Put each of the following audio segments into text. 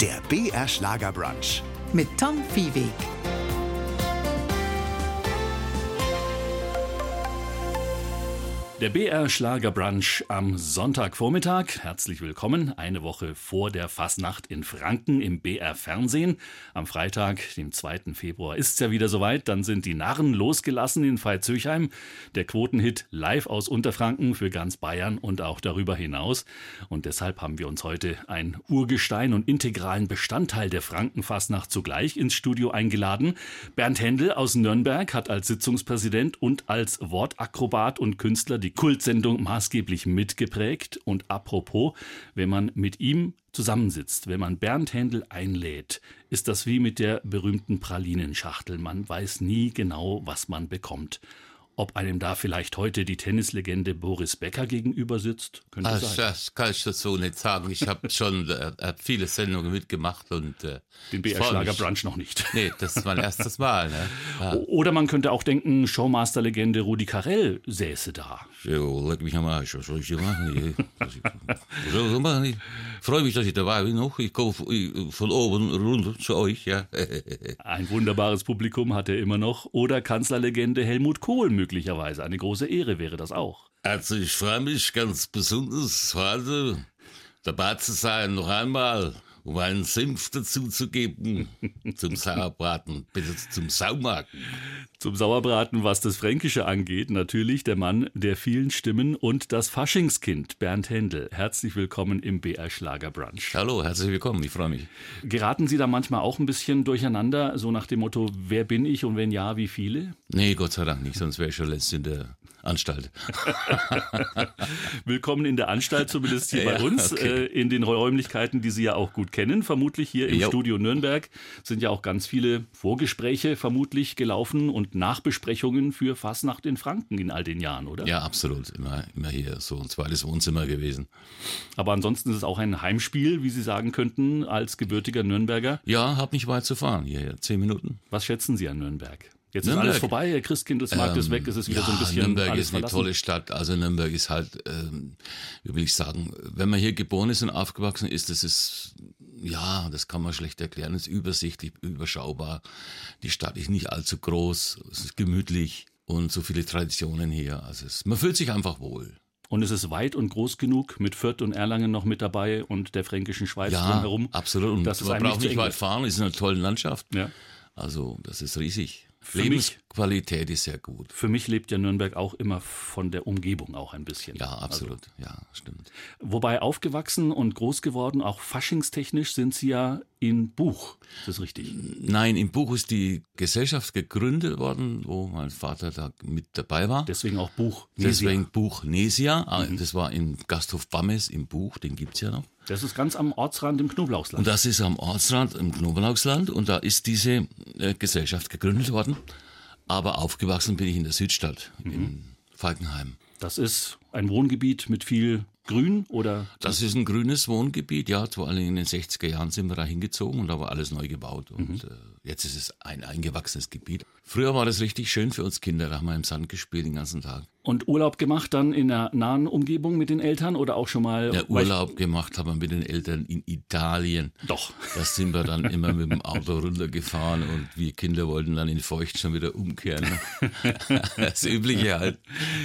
Der BR Schlagerbrunch. mit Tom Viehweg. Der BR Schlagerbrunch am Sonntagvormittag. Herzlich willkommen. Eine Woche vor der Fasnacht in Franken im BR Fernsehen. Am Freitag, dem 2. Februar, ist es ja wieder soweit. Dann sind die Narren losgelassen in Veitshöchheim. Der Quotenhit live aus Unterfranken für ganz Bayern und auch darüber hinaus. Und deshalb haben wir uns heute ein Urgestein und integralen Bestandteil der Frankenfasnacht zugleich ins Studio eingeladen. Bernd Händel aus Nürnberg hat als Sitzungspräsident und als Wortakrobat und Künstler die Kultsendung maßgeblich mitgeprägt. Und apropos, wenn man mit ihm zusammensitzt, wenn man Bernd Händel einlädt, ist das wie mit der berühmten Pralinenschachtel. Man weiß nie genau, was man bekommt. Ob einem da vielleicht heute die Tennislegende Boris Becker gegenüber sitzt, könnte Ah, sein. das kann ich dazu nicht sagen. Ich habe schon äh, viele Sendungen mitgemacht und äh, Den ich BR freu Schlager mich. Brunch noch nicht. Nee, das ist mein erstes Mal. Ne? Ja. Oder man könnte auch denken, Showmaster-Legende Rudi Carell säße da. Jo, leck mich am Arsch. Was soll ich hier machen? Was soll ich machen? Ich freue mich, dass ich dabei bin. Noch. Ich komme von oben runter zu euch. Ja. Ein wunderbares Publikum hat er immer noch. Oder Kanzlerlegende Helmut Kohl möglicherweise. Eine große Ehre wäre das auch. Also ich freue mich ganz besonders heute dabei zu sein, noch einmal, um einen Senf dazu zu geben zum Sauerbraten, bitte zum Saumagen. Zum Sauerbraten, was das Fränkische angeht, natürlich der Mann der vielen Stimmen und das Faschingskind, Bernd Händel. Herzlich willkommen im BR Schlager Brunch. Hallo, herzlich willkommen, ich freue mich. Geraten Sie da manchmal auch ein bisschen durcheinander, so nach dem Motto, wer bin ich und wenn ja, wie viele? Nee, Gott sei Dank nicht, sonst wäre ich schon längst in der Anstalt. Willkommen in der Anstalt, zumindest hier Ja, bei uns, okay. äh, in den Räumlichkeiten, die Sie ja auch gut kennen. Vermutlich hier im Jo. Studio Nürnberg sind ja auch ganz viele Vorgespräche vermutlich gelaufen und Nachbesprechungen für Fasnacht in Franken in all den Jahren, oder? Ja, absolut, immer, immer hier, so ein zweites Wohnzimmer gewesen. Aber ansonsten ist es auch ein Heimspiel, wie Sie sagen könnten, als gebürtiger Nürnberger. Ja, hab nicht weit zu fahren, hierher, zehn Minuten. Was schätzen Sie an Nürnberg? Jetzt ist Nürnberg? alles vorbei, der Christkindlesmarkt ist weg, es ist wieder ja, so ein bisschen Nürnberg alles ist eine verlassen. tolle Stadt. Also Nürnberg ist halt, ähm, wie will ich sagen, wenn man hier geboren ist und aufgewachsen ist, das ist, ja, das kann man schlecht erklären. Es ist übersichtlich, überschaubar. Die Stadt ist nicht allzu groß, es ist gemütlich und so viele Traditionen hier. Also es, man fühlt sich einfach wohl. Und es ist weit und groß genug, mit Fürth und Erlangen noch mit dabei und der fränkischen Schweiz Ja, drumherum. absolut. Und Das ist man braucht nicht weit fahren, ist in einer tollen Landschaft. Ja. Also das ist riesig. Für mich- Lebensqualität ist sehr gut. Für mich lebt ja Nürnberg auch immer von der Umgebung auch ein bisschen. Ja, absolut. ja, stimmt. Wobei aufgewachsen und groß geworden, auch faschingstechnisch, sind Sie ja in Buch. Ist das richtig? Nein, im Buch ist die Gesellschaft gegründet worden, wo mein Vater da mit dabei war. Deswegen auch Buch. Deswegen Buch Nesia. Ah, Das war im Gasthof Bammes im Buch, den gibt's ja noch. Das ist ganz am Ortsrand im Knoblauchsland. Und das ist am Ortsrand im Knoblauchsland und da ist diese äh, Gesellschaft gegründet worden. Aber aufgewachsen bin ich in der Südstadt, in Falkenheim. Das ist ein Wohngebiet mit viel Grün oder Das ist ein grünes Wohngebiet, ja. Vor allem in den 60er Jahren sind wir da hingezogen und da war alles neu gebaut. Und äh, jetzt ist es ein eingewachsenes Gebiet. Früher war das richtig schön für uns Kinder. Da haben wir im Sand gespielt den ganzen Tag. und Urlaub gemacht dann in der nahen Umgebung mit den Eltern oder auch schon mal Ja, Urlaub gemacht haben wir mit den Eltern in Italien. Doch. Da sind wir dann immer mit dem Auto runtergefahren und wir Kinder wollten dann in Feucht schon wieder umkehren. ne? Das Übliche halt.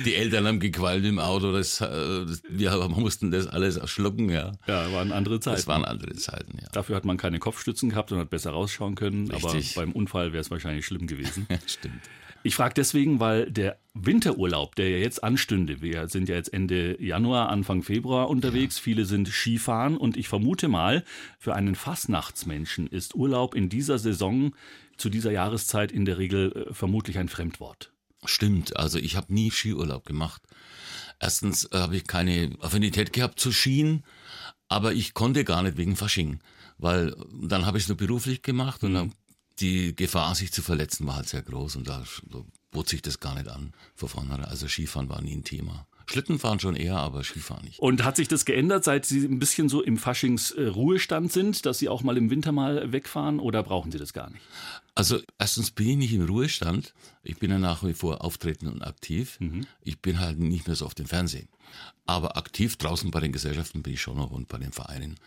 Die Eltern haben gequalmt im Auto, das, äh, das, wir mussten das alles schlucken, ja. Ja, waren andere Zeiten. Das waren andere Zeiten, ja. Dafür hat man keine Kopfstützen gehabt und hat besser rausschauen können. Richtig. Aber beim Unfall wäre es wahrscheinlich schlimm gewesen. Stimmt. Ich frage deswegen, weil der Winterurlaub, der ja jetzt anstünde, wir sind ja jetzt Ende Januar, Anfang Februar unterwegs, viele sind Skifahren und ich vermute mal, für einen Fastnachtsmenschen ist Urlaub in dieser Saison zu dieser Jahreszeit in der Regel äh, vermutlich ein Fremdwort. Stimmt, also ich habe nie Skiurlaub gemacht. Erstens äh, habe ich keine Affinität gehabt zu Skien, aber ich konnte gar nicht wegen Fasching, weil dann habe ich es nur beruflich gemacht und dann die Gefahr, sich zu verletzen, war halt sehr groß und da, bot sich das gar nicht an von vornherein. Also Skifahren war nie ein Thema. Schlittenfahren schon eher, aber Skifahren nicht. Und hat sich das geändert, seit Sie ein bisschen so im Faschings-Ruhestand sind, dass Sie auch mal im Winter mal wegfahren oder brauchen Sie das gar nicht? Also erstens bin ich nicht im Ruhestand. Ich bin ja nach wie vor auftreten und aktiv. Ich bin halt nicht mehr so auf dem Fernsehen. Aber aktiv draußen bei den Gesellschaften bin ich schon noch und bei den Vereinen.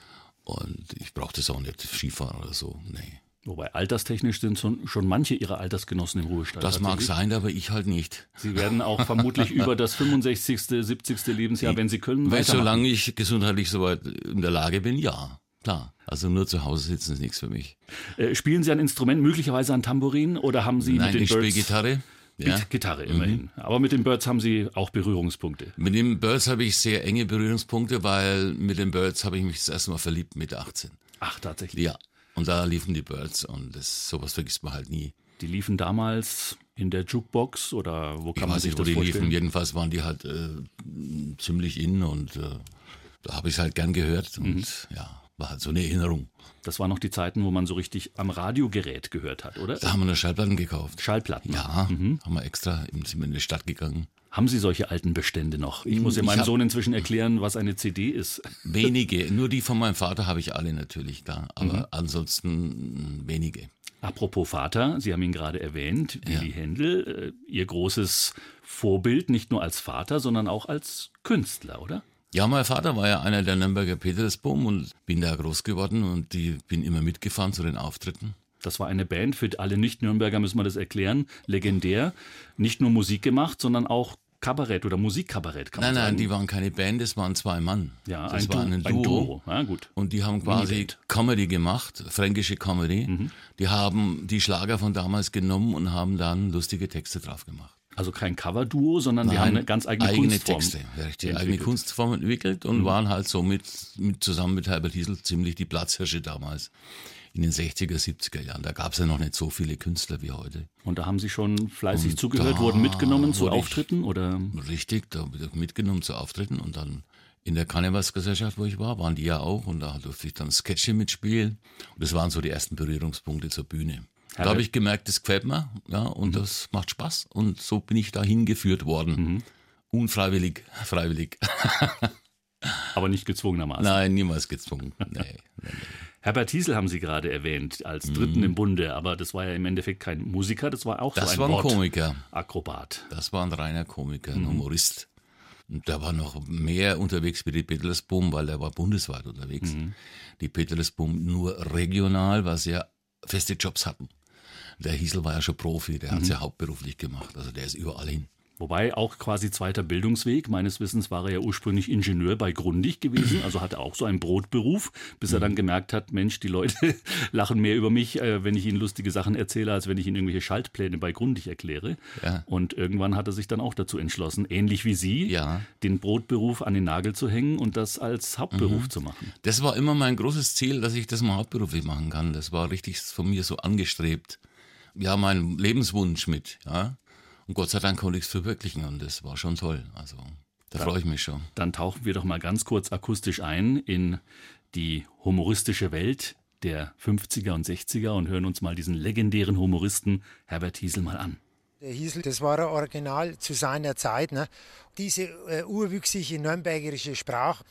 Und ich brauche das auch nicht, Skifahren oder so. Nee. Wobei alterstechnisch sind schon, schon manche ihrer Altersgenossen im Ruhestand. Das mag sein, aber ich halt nicht. Sie werden auch vermutlich über das 65., 70. Lebensjahr, wenn Sie können, Weil solange ich gesundheitlich soweit in der Lage bin, ja. Klar. Also nur zu Hause sitzen ist nichts für mich. Äh, Spielen Sie ein Instrument, möglicherweise ein Tambourin, oder haben Sie Nein, mit den ich spiele. Gitarre. Ja. Mhm. Mit Gitarre immerhin. Aber mit den Birds haben Sie auch Berührungspunkte. Mit den Birds habe ich sehr enge Berührungspunkte, weil mit den Birds habe ich mich das erste Mal verliebt mit 18. Ach, tatsächlich. Ja. Und da liefen die Birds und das, sowas vergisst man halt nie. Die liefen damals in der Jukebox oder wo Ich kann man weiß sich nicht, wo die vorstellen? liefen. Jedenfalls waren die halt äh, ziemlich in und äh, da habe ich es halt gern gehört und Mhm. ja, war halt so eine Erinnerung. Das waren noch die Zeiten, wo man so richtig am Radiogerät gehört hat, oder? Da haben wir eine Schallplatten gekauft. Schallplatten. Ja, haben wir extra, sind wir in die Stadt gegangen. Haben Sie solche alten Bestände noch? Ich muss ja meinem Sohn inzwischen erklären, was eine CD ist. Wenige, nur die von meinem Vater habe ich alle natürlich da, aber Mhm. ansonsten mh, wenige. Apropos Vater, Sie haben ihn gerade erwähnt, Willy Händel, äh, Ihr großes Vorbild, nicht nur als Vater, sondern auch als Künstler, oder? Ja, mein Vater war ja einer der Nürnberger Petersboom und bin da groß geworden und die bin immer mitgefahren zu den Auftritten. Das war eine Band, für alle Nicht-Nürnberger müssen wir das erklären, legendär. Nicht nur Musik gemacht, sondern auch Kabarett oder Musikkabarett, kann Nein, man nein, sagen. die waren keine Band, das waren zwei Mann. ja, das ein, war du ein ein Duo. Duo. Ja, gut. Und die haben quasi. Comedy gemacht, fränkische Comedy. Mhm. Die haben die Schlager von damals genommen und haben dann lustige Texte drauf gemacht. Also kein Cover-Duo, sondern die haben Nein, eine ganz eigene, eigene Kunstform. Texte, richtig, eigene. Mhm. Kunstform entwickelt und waren halt so mit, mit zusammen mit Herbert Hiesel ziemlich die Platzhirsche damals in den 60er, 70er Jahren. Da gab es ja noch nicht so viele Künstler wie heute. Und da haben Sie schon fleißig Und zugehört, wurden mitgenommen zu Auftritten oder? Richtig, da wurde ich mitgenommen zu Auftritten und dann in der Karnevalsgesellschaft, wo ich war, waren die ja auch und da durfte ich dann Sketche mitspielen. Und das waren so die ersten Berührungspunkte zur Bühne. Da habe ich gemerkt, das gefällt mir, ja, und das macht Spaß. Und so bin ich da hingeführt worden. Unfreiwillig, freiwillig. Aber nicht gezwungenermaßen. Nein, niemals gezwungen. Nee, nee, nee. Herbert Hiesel haben Sie gerade erwähnt, als Dritten im Bunde, aber das war ja im Endeffekt kein Musiker, das war auch Das so ein war ein Wort. Komiker. Akrobat. Das war ein reiner Komiker, Mhm. ein Humorist. Und der war noch mehr unterwegs wie die Petersboom, weil er war bundesweit unterwegs. Mhm. Die Petersboom nur regional, weil sie ja feste Jobs hatten. Der Hiesel war ja schon Profi, der Mhm. hat es ja hauptberuflich gemacht. Also der ist überall hin. Wobei auch quasi zweiter Bildungsweg. Meines Wissens war er ja ursprünglich Ingenieur bei Grundig gewesen, also hatte auch so einen Brotberuf, bis Mhm. er dann gemerkt hat, Mensch, die Leute lachen mehr über mich, äh, wenn ich ihnen lustige Sachen erzähle, als wenn ich ihnen irgendwelche Schaltpläne bei Grundig erkläre. Ja. Und irgendwann hat er sich dann auch dazu entschlossen, ähnlich wie Sie, Ja. den Brotberuf an den Nagel zu hängen und das als Hauptberuf Mhm. zu machen. Das war immer mein großes Ziel, dass ich das mal hauptberuflich machen kann. Das war richtig von mir so angestrebt. Ja, mein Lebenswunsch mit, ja. Und Gott sei Dank konnte ich es verwirklichen und das war schon toll. Also, da freue ich mich schon. Dann tauchen wir doch mal ganz kurz akustisch ein in die humoristische Welt der 50er und 60er und hören uns mal diesen legendären Humoristen Herbert Hiesel mal an. Der Hiesel, das war ein Original zu seiner Zeit. Ne? Diese äh, urwüchsige nürnbergerische Sprache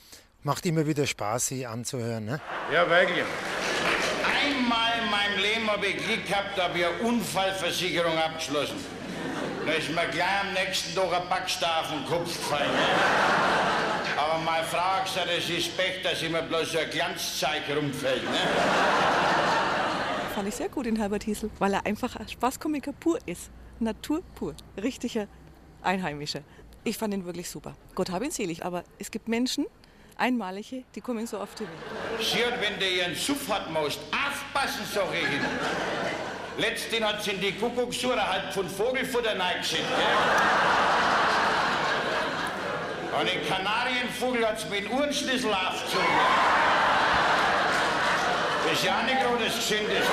macht immer wieder Spaß, sie anzuhören. Ne? Ja, wirklich. Einmal in meinem Leben habe ich Glück gehabt, da habe ich eine Unfallversicherung abgeschlossen. Da ist mir gleich am nächsten Tag ein Backstar auf den Kopf gefallen. Ne? Aber meine Frau hat gesagt, es ist Pech, dass immer bloß so ein Glanzzeug rumfällt. Ne? Fand ich sehr gut in Herbert Hiesel, weil er einfach ein Spaßkomiker pur ist. Natur pur. Richtiger Einheimischer. Ich fand ihn wirklich super. Gott hab ihn selig, aber es gibt Menschen, einmalige, die kommen so auf die Welt. Hat, wenn der ihren Suff hat, musst aufpassen, sag ich Ihnen. Letztens hat sie in die Kuckucksuhr halb von Vogelfutter reingeschickt. Gell? Und den Kanarienvogel hat sie mit dem Uhrenschlüssel aufgezogen. Das ist ja auch nicht gerade das wirklich.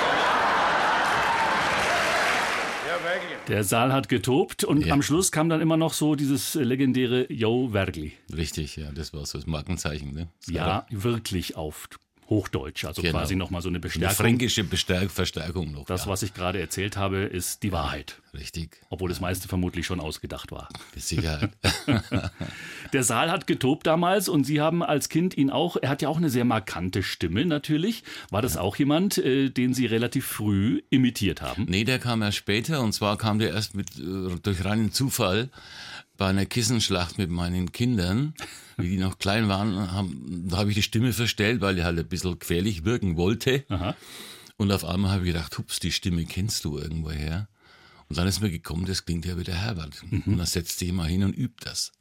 Der Saal hat getobt und Ja. am Schluss kam dann immer noch so dieses legendäre Yo Wergli. Richtig, ja, das war so das Markenzeichen. Ne? Das Ja, wirklich auf Hochdeutsch, also Genau. quasi nochmal so eine Eine Bestärkung. fränkische Bestärk Verstärkung noch. Das, ja. was ich gerade erzählt habe, ist die Wahrheit. Richtig. Obwohl das meiste vermutlich schon ausgedacht war. Mit Sicherheit. Der Saal hat getobt damals und Sie haben als Kind ihn auch, er hat ja auch eine sehr markante Stimme natürlich. War das auch jemand, äh, den Sie relativ früh imitiert haben? nee, der kam erst später und zwar kam der erst mit, äh, durch reinen Zufall bei einer Kissenschlacht mit meinen Kindern, wie die noch klein waren, haben, da habe ich die Stimme verstellt, weil die halt ein bisschen gefährlich wirken wollte. Aha. Und auf einmal habe ich gedacht, hups, die Stimme kennst du irgendwoher. Und dann ist mir gekommen, das klingt ja wie der Herbert. Und dann setzte ich mal hin und übt das.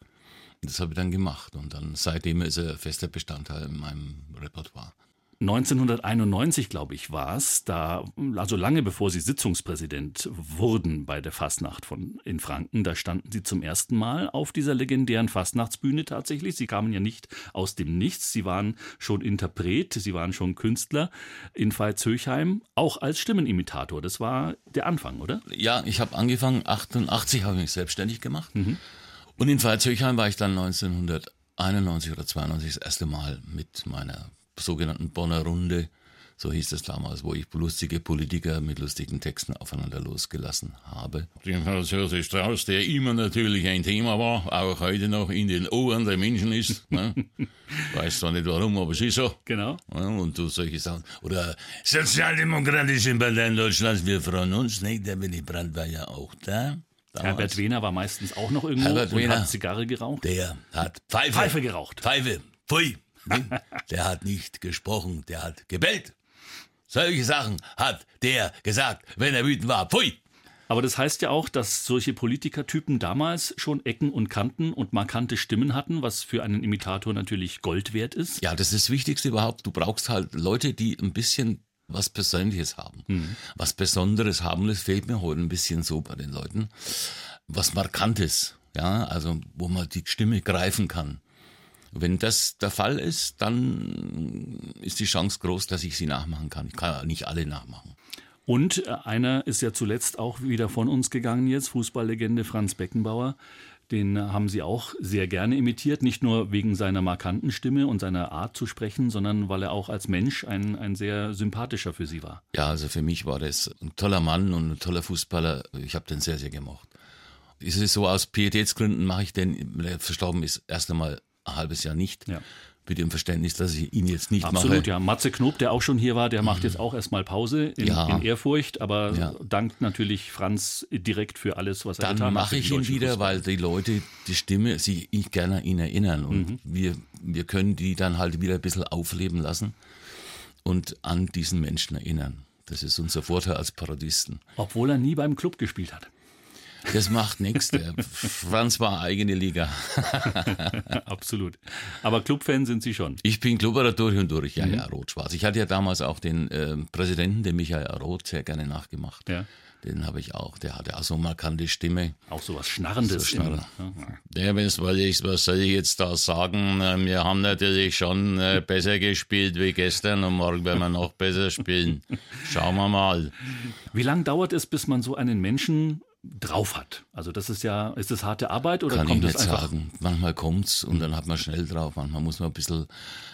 Und das habe ich dann gemacht. Und dann seitdem ist er fester Bestandteil in meinem Repertoire. 1991, glaube ich, war es, da, also lange bevor Sie Sitzungspräsident wurden bei der Fastnacht von, in Franken, da standen Sie zum ersten Mal auf dieser legendären Fastnachtsbühne tatsächlich. Sie kamen ja nicht aus dem Nichts, Sie waren schon Interpret, Sie waren schon Künstler in Veitshöchheim, auch als Stimmenimitator. Das war der Anfang, oder? Ja, ich habe angefangen, 88 habe ich mich selbstständig gemacht. Und in Veitshöchheim war ich dann 1991 oder 92 das erste Mal mit meiner sogenannten Bonner Runde, so hieß es damals, wo ich lustige Politiker mit lustigen Texten aufeinander losgelassen habe. Den Franz Josef Strauß, der immer natürlich ein Thema war, auch heute noch in den Ohren der Menschen ist. Ne? Weiß zwar nicht warum, aber es ist so. Genau. Ja, und du solche Sachen. Oder Sozialdemokratische Partei Deutschlands, wir freuen uns, ne? Der Willy Brandt war ja auch da. damals. Herbert Wehner war meistens auch noch irgendwo Herbert und Wehner. hat Zigarre geraucht. Der hat Pfeife, Pfeife geraucht. Pfeife, pfui. Der hat nicht gesprochen, der hat gebellt. Solche Sachen hat der gesagt, wenn er wütend war. Pfui. Aber das heißt ja auch, dass solche Politikertypen damals schon Ecken und Kanten und markante Stimmen hatten, was für einen Imitator natürlich Gold wert ist. Ja, das ist das Wichtigste überhaupt. Du brauchst halt Leute, die ein bisschen was Persönliches haben. Was Besonderes haben, das fehlt mir heute ein bisschen so bei den Leuten. Was Markantes, ja, also wo man die Stimme greifen kann. Wenn das der Fall ist, dann ist die Chance groß, dass ich sie nachmachen kann. Ich kann ja nicht alle nachmachen. Und äh, einer ist ja zuletzt auch wieder von uns gegangen jetzt, Fußballlegende Franz Beckenbauer. Den äh, haben Sie auch sehr gerne imitiert, nicht nur wegen seiner markanten Stimme und seiner Art zu sprechen, sondern weil er auch als Mensch ein, ein sehr sympathischer für Sie war. Ja, also für mich war das ein toller Mann und ein toller Fußballer. Ich habe den sehr, sehr gemocht. Es ist so, aus Pietätsgründen mache ich den, wenn er verstorben ist, erst einmal ein halbes Jahr nicht. Ja. Mit dem Verständnis, dass ich ihn jetzt nicht Absolut, mache. ja. Matze Knob, der auch schon hier war, der macht jetzt auch erstmal Pause in, Ja. in Ehrfurcht, aber Ja. dankt natürlich Franz direkt für alles, was er Dann getan hat. mache für ich ihn wieder, Fußball. weil die Leute die Stimme sich ich gerne an ihn erinnern. Und Mhm. wir, wir können die dann halt wieder ein bisschen aufleben lassen und an diesen Menschen erinnern. Das ist unser Vorteil als Parodisten. Obwohl er nie beim Club gespielt hat. Das macht nichts. Der Franz war eigene Liga. Absolut. Aber Clubfan sind Sie schon. Ich bin Klubberer durch und durch, ja, Mhm. ja, rot-schwarz. Ich hatte ja damals auch den ähm, Präsidenten, den Michael Roth, sehr gerne nachgemacht. Ja. Den habe ich auch. Der hatte auch so markante Stimme. Auch so was Schnarrendes. So Schnarren. Ja, was, soll ich, was soll ich jetzt da sagen? Äh, Wir haben natürlich schon äh, besser gespielt wie gestern und morgen werden wir noch besser spielen. Schauen wir mal. Wie lange dauert es, bis man so einen Menschen drauf hat? Also das ist ja, ist das harte Arbeit oder Kann ich kommt nicht das einfach? sagen. Manchmal kommt's und dann hat man schnell drauf. Manchmal muss man ein bisschen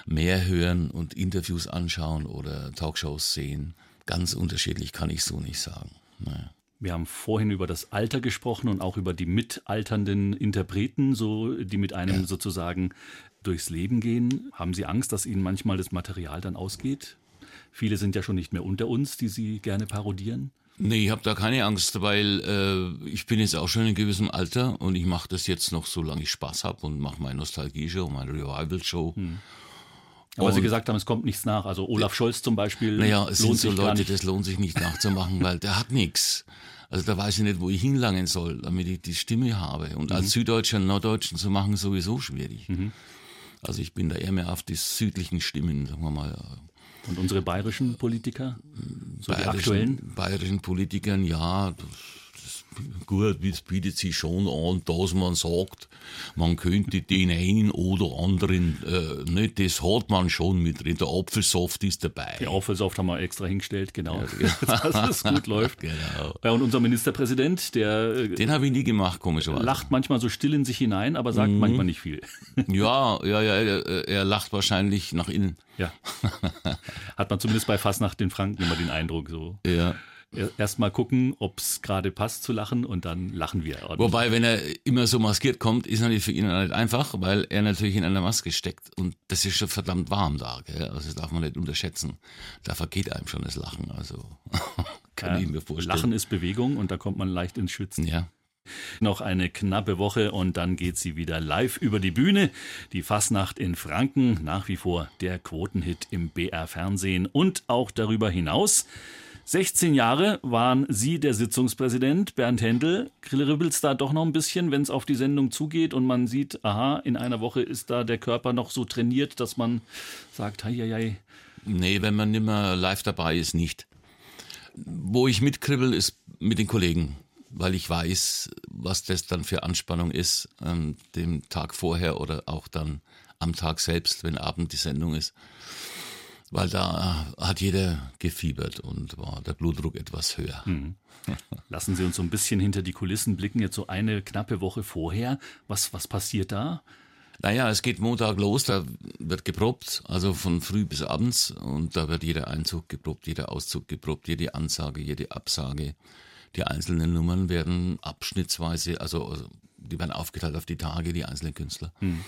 mehr hören und Interviews anschauen oder Talkshows sehen. Ganz unterschiedlich kann ich so nicht sagen. Naja. Wir haben vorhin über das Alter gesprochen und auch über die mitalternden Interpreten, so, die mit einem sozusagen durchs Leben gehen. Haben Sie Angst, dass Ihnen manchmal das Material dann ausgeht? Viele sind ja schon nicht mehr unter uns, die Sie gerne parodieren. Nee, ich habe da keine Angst, weil äh, ich bin jetzt auch schon in gewissem Alter und ich mache das jetzt noch, solange ich Spaß habe und mache meine Nostalgie-Show, meine Revival-Show. Aber Sie Und- gesagt haben, es kommt nichts nach. Also Olaf Scholz zum Beispiel Naja, es sind lohnt so Leute, nicht. das lohnt sich nicht nachzumachen, weil der hat nichts. Also da weiß ich nicht, wo ich hinlangen soll, damit ich die Stimme habe. Und Mhm. als Süddeutscher und Norddeutschen zu machen, sowieso schwierig. Also ich bin da eher mehr auf die südlichen Stimmen, sagen wir mal, Und unsere bayerischen Politiker, so die aktuellen. bayerischen, bayerischen Politikern, ja, gut, es bietet sich schon an, dass man sagt, man könnte den einen oder anderen, äh, nicht, das hat man schon mit drin. Der Apfelsaft ist dabei. Die Apfelsaft haben wir extra hingestellt, genau. Dass es gut läuft. Genau. Ja, und unser Ministerpräsident, der äh, Den habe ich nie gemacht, komischerweise. lacht manchmal so still in sich hinein, aber Mhm. sagt manchmal nicht viel. Ja, ja, ja, er, er lacht wahrscheinlich nach innen. Ja. Hat man zumindest bei Fastnacht in Franken immer den Eindruck so. Ja. Erst mal gucken, ob es gerade passt zu lachen und dann lachen wir. Ordentlich. Wobei, wenn er immer so maskiert kommt, ist natürlich für ihn nicht einfach, weil er natürlich in einer Maske steckt und das ist schon verdammt warm da. Gell? Also das darf man nicht unterschätzen. Da vergeht einem schon das Lachen. Also kann ja, ich mir vorstellen. Lachen ist Bewegung und da kommt man leicht ins Schwitzen. Ja. Noch eine knappe Woche und dann geht sie wieder live über die Bühne. Die Fasnacht in Franken, nach wie vor der Quotenhit im BR Fernsehen und auch darüber hinaus. 16 Jahre waren Sie der Sitzungspräsident, Bernd Händel. Kribbelt's da doch noch ein bisschen, wenn es auf die Sendung zugeht und man sieht, aha, in einer Woche ist da der Körper noch so trainiert, dass man sagt, hei, hei, hei. Nee, wenn man nimmer live dabei ist, nicht. Wo ich mitkribbel, ist mit den Kollegen, weil ich weiß, was das dann für Anspannung ist, ähm, dem Tag vorher oder auch dann am Tag selbst, wenn Abend die Sendung ist weil da hat jeder gefiebert und war der Blutdruck etwas höher. Mhm. Lassen Sie uns so ein bisschen hinter die Kulissen blicken, jetzt so eine knappe Woche vorher. Was, was passiert da? Naja, es geht Montag los, da wird geprobt, also von früh bis abends und da wird jeder Einzug geprobt, jeder Auszug geprobt, jede Ansage, jede Absage. Die einzelnen Nummern werden abschnittsweise, also, also die werden aufgeteilt auf die Tage, die einzelnen Künstler. Hm.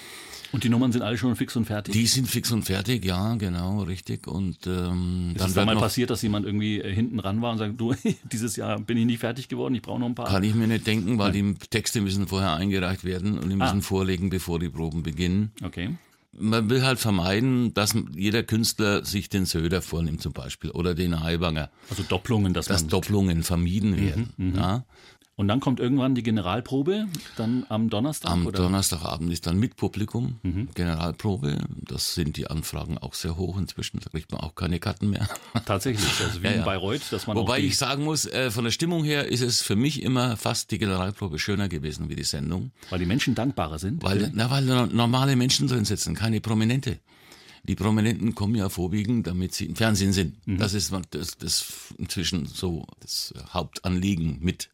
Und die Nummern sind alle schon fix und fertig? Die sind fix und fertig, ja, genau, richtig. Und ähm, ist dann es da mal passiert, dass jemand irgendwie äh, hinten ran war und sagt, du, dieses Jahr bin ich nicht fertig geworden, ich brauche noch ein paar. Kann ich mir nicht denken, weil Nein. die Texte müssen vorher eingereicht werden und die müssen ah. vorlegen, bevor die Proben beginnen. Okay. Man will halt vermeiden, dass jeder Künstler sich den Söder vornimmt zum Beispiel oder den Heibanger. Also Doppelungen, dass, dass Doppelungen vermieden werden. Mhm, mhm. ja. Und dann kommt irgendwann die Generalprobe, dann am Donnerstag? Am oder? Donnerstagabend ist dann mit Publikum mhm. Generalprobe. Das sind die Anfragen auch sehr hoch inzwischen. Da kriegt man auch keine Karten mehr. Tatsächlich, also wie ja, in Bayreuth, dass man Wobei ich sagen muss, äh, von der Stimmung her ist es für mich immer fast die Generalprobe schöner gewesen wie die Sendung. Weil die Menschen dankbarer sind? Weil, na, weil normale Menschen drin sitzen, keine Prominente. Die Prominenten kommen ja vorwiegend, damit sie im Fernsehen sind. Mhm. Das ist das, das inzwischen so das Hauptanliegen mit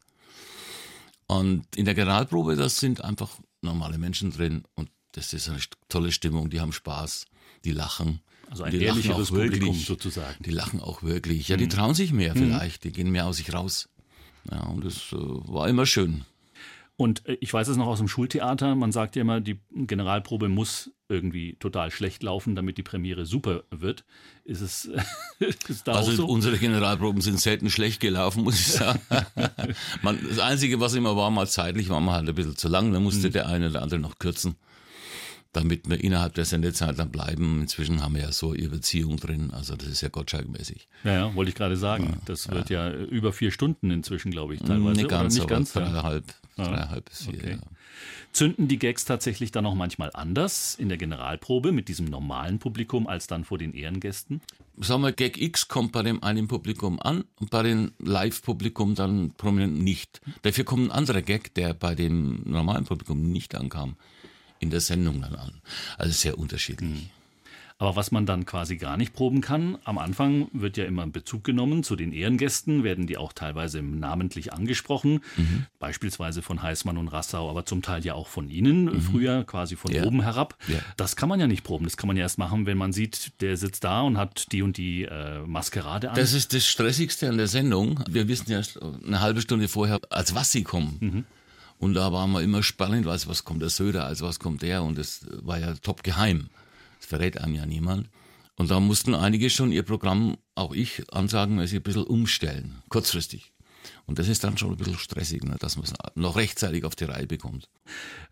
und in der Generalprobe, das sind einfach normale Menschen drin und das ist eine tolle Stimmung, die haben Spaß, die lachen. Also ein die ehrlicheres Publikum sozusagen. Die lachen auch wirklich. Ja, die mhm. trauen sich mehr mhm. vielleicht, die gehen mehr aus sich raus. Ja, und das äh, war immer schön. Und äh, ich weiß es noch aus dem Schultheater, man sagt ja immer, die Generalprobe muss irgendwie total schlecht laufen, damit die Premiere super wird. Ist es ist da Also so? unsere Generalproben sind selten schlecht gelaufen, muss ich sagen. man, das Einzige, was immer war, mal zeitlich, war mal halt ein bisschen zu lang. Da musste mhm. der eine oder andere noch kürzen damit wir innerhalb der Sendezeit dann bleiben. Inzwischen haben wir ja so ihre Beziehung drin, also das ist ja Gottschalk-mäßig. Ja, ja, wollte ich gerade sagen. Ja, das ja. wird ja über vier Stunden inzwischen, glaube ich, teilweise. Nicht ganz, nicht ganz dreieinhalb, dreieinhalb bis vier. Okay. Zünden die Gags tatsächlich dann auch manchmal anders in der Generalprobe mit diesem normalen Publikum als dann vor den Ehrengästen? Sagen wir, Gag X kommt bei dem einen Publikum an und bei dem Live-Publikum dann prominent nicht. Dafür kommt ein anderer Gag, der bei dem normalen Publikum nicht ankam in der Sendung dann an. Also sehr unterschiedlich. Mhm. Aber was man dann quasi gar nicht proben kann, am Anfang wird ja immer Bezug genommen zu den Ehrengästen, werden die auch teilweise namentlich angesprochen, mhm. beispielsweise von Heißmann und Rassau, aber zum Teil ja auch von Ihnen, mhm. früher quasi von ja. oben herab. Ja. Das kann man ja nicht proben, das kann man ja erst machen, wenn man sieht, der sitzt da und hat die und die äh, Maskerade an. Das ist das Stressigste an der Sendung. Wir wissen ja eine halbe Stunde vorher, als was sie kommen. Mhm. Und da waren wir immer spannend, was, was kommt der Söder, also was kommt der. Und das war ja top geheim. Das verrät einem ja niemand. Und da mussten einige schon ihr Programm, auch ich, ansagenmäßig ein bisschen umstellen, kurzfristig. Und das ist dann schon ein bisschen stressig, ne, dass man es noch rechtzeitig auf die Reihe bekommt.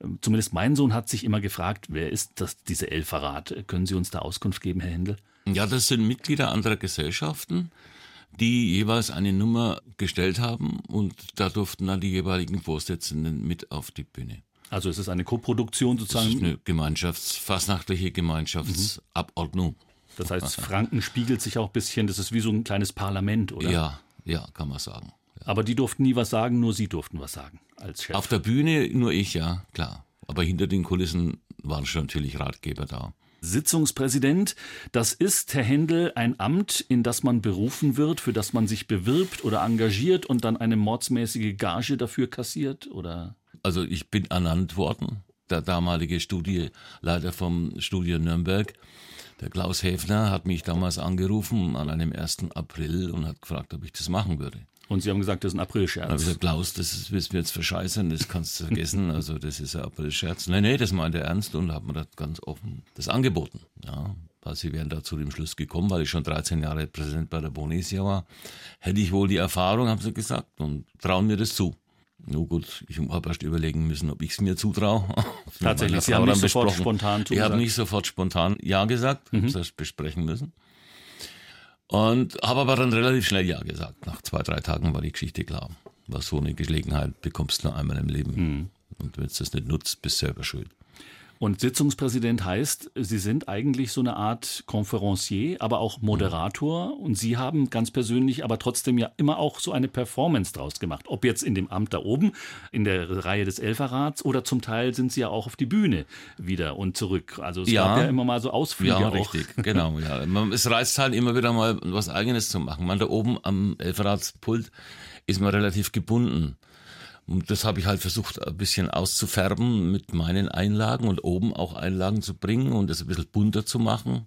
Ähm, zumindest mein Sohn hat sich immer gefragt, wer ist das, diese Elferrat? Können Sie uns da Auskunft geben, Herr Händel? Ja, das sind Mitglieder anderer Gesellschaften die jeweils eine Nummer gestellt haben und da durften dann die jeweiligen Vorsitzenden mit auf die Bühne. Also es ist eine Koproduktion sozusagen? Es ist eine Gemeinschafts-, fastnachtliche Gemeinschaftsabordnung. Das heißt, Franken spiegelt sich auch ein bisschen, das ist wie so ein kleines Parlament, oder? Ja, ja, kann man sagen. Ja. Aber die durften nie was sagen, nur Sie durften was sagen als Chef. Auf der Bühne nur ich, ja, klar. Aber hinter den Kulissen waren schon natürlich Ratgeber da. Sitzungspräsident. Das ist, Herr Händel, ein Amt, in das man berufen wird, für das man sich bewirbt oder engagiert und dann eine mordsmäßige Gage dafür kassiert, oder? Also ich bin ernannt worden. Der damalige Studieleiter vom Studio Nürnberg, der Klaus Häfner, hat mich damals angerufen an einem 1. April und hat gefragt, ob ich das machen würde. Und Sie haben gesagt, das ist ein Aprilscherz. Also Klaus, das du mir jetzt verscheißern, das kannst du vergessen. Also das ist ein Aprilscherz. Nee, nee, das meint er ernst und hat mir das ganz offen das angeboten. Ja, weil sie wären da zu dem Schluss gekommen, weil ich schon 13 Jahre Präsident bei der Bonesia war. Hätte ich wohl die Erfahrung, haben sie gesagt, und trauen mir das zu. Nur gut, ich habe erst überlegen müssen, ob ich es mir zutraue. Tatsächlich, Sie haben nicht sofort spontan Ich habe nicht sofort spontan Ja gesagt, mhm. habe es besprechen müssen. Und habe aber dann relativ schnell Ja gesagt. Nach zwei, drei Tagen war die Geschichte klar. Was so eine Gelegenheit bekommst du nur einmal im Leben. Mhm. Und wenn du das nicht nutzt, bist du selber schuld. Und Sitzungspräsident heißt, Sie sind eigentlich so eine Art Konferencier, aber auch Moderator. Und Sie haben ganz persönlich aber trotzdem ja immer auch so eine Performance draus gemacht. Ob jetzt in dem Amt da oben, in der Reihe des Elferrats oder zum Teil sind Sie ja auch auf die Bühne wieder und zurück. Also es ja, gab ja immer mal so Ausflüge. Ja, auch. richtig, genau. Ja. Es reizt halt immer wieder mal was Eigenes zu machen. Man da oben am Elferratspult ist man relativ gebunden. Und das habe ich halt versucht, ein bisschen auszufärben mit meinen Einlagen und oben auch Einlagen zu bringen und das ein bisschen bunter zu machen.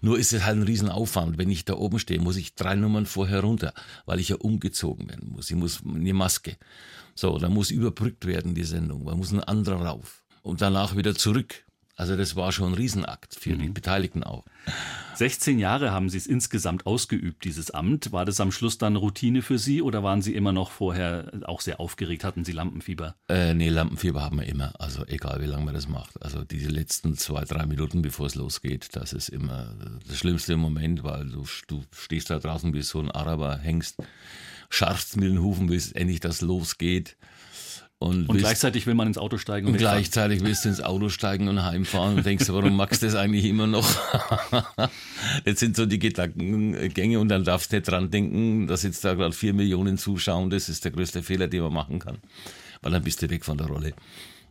Nur ist es halt ein Riesenaufwand. Wenn ich da oben stehe, muss ich drei Nummern vorher runter, weil ich ja umgezogen werden muss. Ich muss eine Maske. So, da muss überbrückt werden, die Sendung. Da muss ein anderer rauf. Und danach wieder zurück. Also das war schon ein Riesenakt für mhm. die Beteiligten auch. 16 Jahre haben Sie es insgesamt ausgeübt, dieses Amt. War das am Schluss dann Routine für Sie oder waren Sie immer noch vorher auch sehr aufgeregt? Hatten Sie Lampenfieber? Äh, nee, Lampenfieber haben wir immer. Also egal, wie lange man das macht. Also diese letzten zwei, drei Minuten, bevor es losgeht, das ist immer das schlimmste Moment, weil du, du stehst da draußen wie so ein Araber, hängst, scharfst mit den Hufen, bis endlich das losgeht. Und, und gleichzeitig will man ins Auto steigen. Und, und gleichzeitig willst du ins Auto steigen und heimfahren und denkst, warum magst du das eigentlich immer noch? das sind so die Gedankengänge und dann darfst du nicht dran denken, dass jetzt da gerade vier Millionen zuschauen. Das ist der größte Fehler, den man machen kann. Weil dann bist du weg von der Rolle.